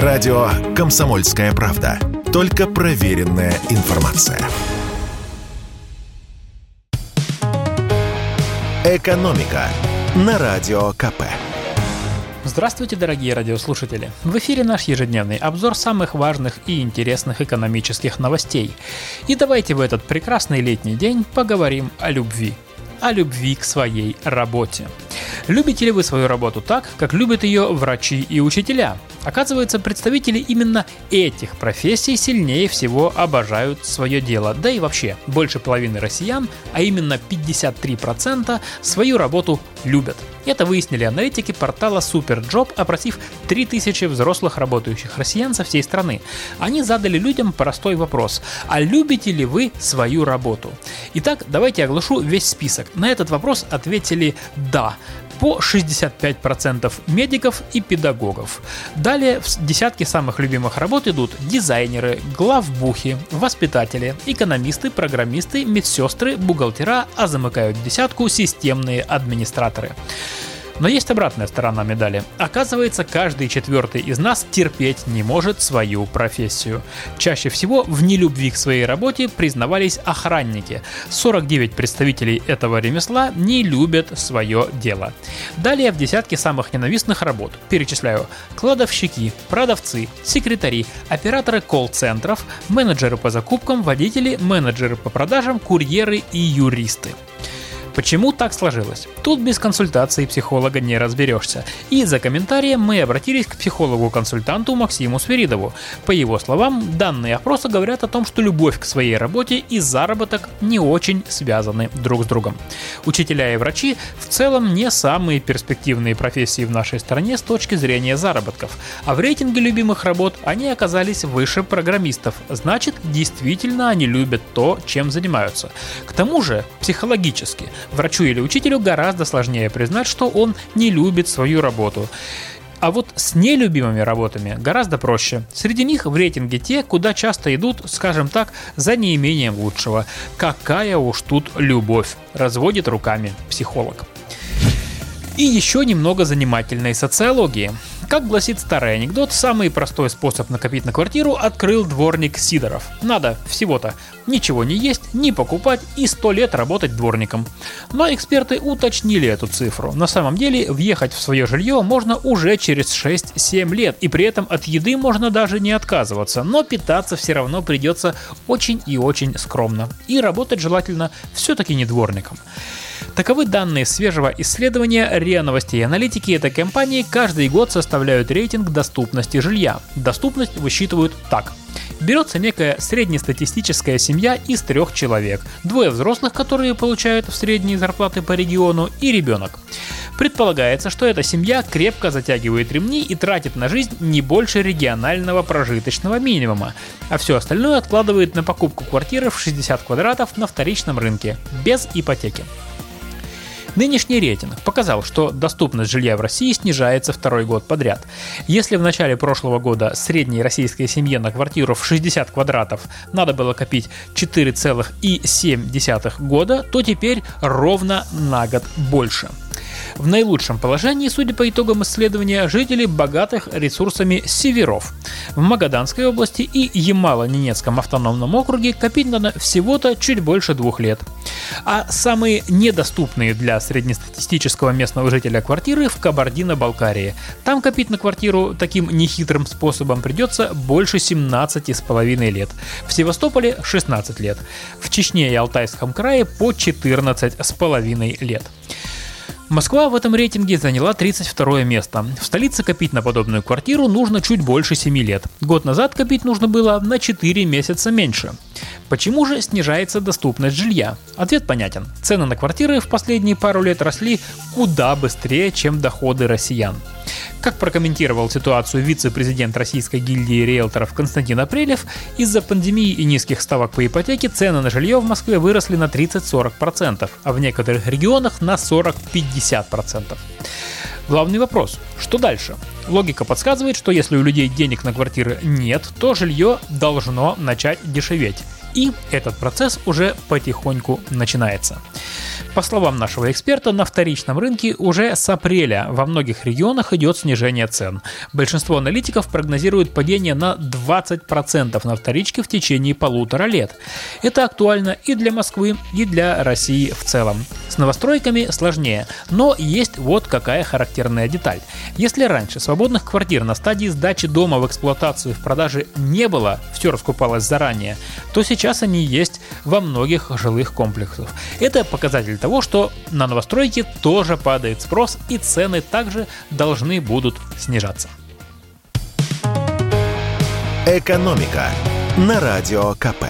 Радио «Комсомольская правда». Только проверенная информация. «Экономика» на Радио КП. Здравствуйте, дорогие радиослушатели! В эфире наш ежедневный обзор самых важных и интересных экономических новостей. И давайте в этот прекрасный летний день поговорим о любви. О любви к своей работе. Любите ли вы свою работу так, как любят ее врачи и учителя? Оказывается, представители именно этих профессий сильнее всего обожают свое дело. Да и вообще, больше половины россиян, а именно 53%, свою работу любят. Это выяснили аналитики портала SuperJob, опросив 3000 взрослых работающих россиян со всей страны. Они задали людям простой вопрос. А любите ли вы свою работу? Итак, давайте оглашу весь список. На этот вопрос ответили «да» по 65% медиков и педагогов. Далее в десятки самых любимых работ идут дизайнеры, главбухи, воспитатели, экономисты, программисты, медсестры, бухгалтера, а замыкают десятку системные администраторы. Но есть обратная сторона медали. Оказывается, каждый четвертый из нас терпеть не может свою профессию. Чаще всего в нелюбви к своей работе признавались охранники. 49 представителей этого ремесла не любят свое дело. Далее в десятке самых ненавистных работ перечисляю кладовщики, продавцы, секретари, операторы колл-центров, менеджеры по закупкам, водители, менеджеры по продажам, курьеры и юристы. Почему так сложилось? Тут без консультации психолога не разберешься. И за комментарием мы обратились к психологу-консультанту Максиму Сверидову. По его словам, данные опроса говорят о том, что любовь к своей работе и заработок не очень связаны друг с другом. Учителя и врачи в целом не самые перспективные профессии в нашей стране с точки зрения заработков, а в рейтинге любимых работ они оказались выше программистов, значит действительно они любят то, чем занимаются. К тому же психологически Врачу или учителю гораздо сложнее признать, что он не любит свою работу. А вот с нелюбимыми работами гораздо проще. Среди них в рейтинге те, куда часто идут, скажем так, за неимением лучшего. Какая уж тут любовь, разводит руками психолог. И еще немного занимательной социологии. Как гласит старый анекдот, самый простой способ накопить на квартиру открыл дворник Сидоров. Надо всего-то ничего не есть, не покупать и сто лет работать дворником. Но эксперты уточнили эту цифру. На самом деле въехать в свое жилье можно уже через 6-7 лет, и при этом от еды можно даже не отказываться, но питаться все равно придется очень и очень скромно. И работать желательно все-таки не дворником. Таковы данные свежего исследования РИА Новостей и аналитики этой компании каждый год составляют рейтинг доступности жилья. Доступность высчитывают так. Берется некая среднестатистическая семья из трех человек, двое взрослых, которые получают в средние зарплаты по региону, и ребенок. Предполагается, что эта семья крепко затягивает ремни и тратит на жизнь не больше регионального прожиточного минимума, а все остальное откладывает на покупку квартиры в 60 квадратов на вторичном рынке, без ипотеки. Нынешний рейтинг показал, что доступность жилья в России снижается второй год подряд. Если в начале прошлого года средней российской семье на квартиру в 60 квадратов надо было копить 4,7 года, то теперь ровно на год больше. В наилучшем положении, судя по итогам исследования, жители богатых ресурсами северов. В Магаданской области и Ямало-Ненецком автономном округе копить надо всего-то чуть больше двух лет. А самые недоступные для среднестатистического местного жителя квартиры в Кабардино-Балкарии. Там копить на квартиру таким нехитрым способом придется больше 17,5 лет. В Севастополе 16 лет. В Чечне и Алтайском крае по 14,5 лет. Москва в этом рейтинге заняла 32 место. В столице копить на подобную квартиру нужно чуть больше 7 лет. Год назад копить нужно было на 4 месяца меньше. Почему же снижается доступность жилья? Ответ понятен. Цены на квартиры в последние пару лет росли куда быстрее, чем доходы россиян. Как прокомментировал ситуацию вице-президент Российской гильдии риэлторов Константин Апрелев, из-за пандемии и низких ставок по ипотеке цены на жилье в Москве выросли на 30-40%, а в некоторых регионах на 40-50%. Главный вопрос – что дальше? Логика подсказывает, что если у людей денег на квартиры нет, то жилье должно начать дешеветь. И этот процесс уже потихоньку начинается. По словам нашего эксперта, на вторичном рынке уже с апреля во многих регионах идет снижение цен. Большинство аналитиков прогнозирует падение на 20% на вторичке в течение полутора лет. Это актуально и для Москвы, и для России в целом. С новостройками сложнее, но есть вот какая характерная деталь. Если раньше свободных квартир на стадии сдачи дома в эксплуатацию в продаже не было, все раскупалось заранее, то сейчас они есть во многих жилых комплексах. Это показатель того, что на новостройки тоже падает спрос и цены также должны будут снижаться. Экономика на радио КП.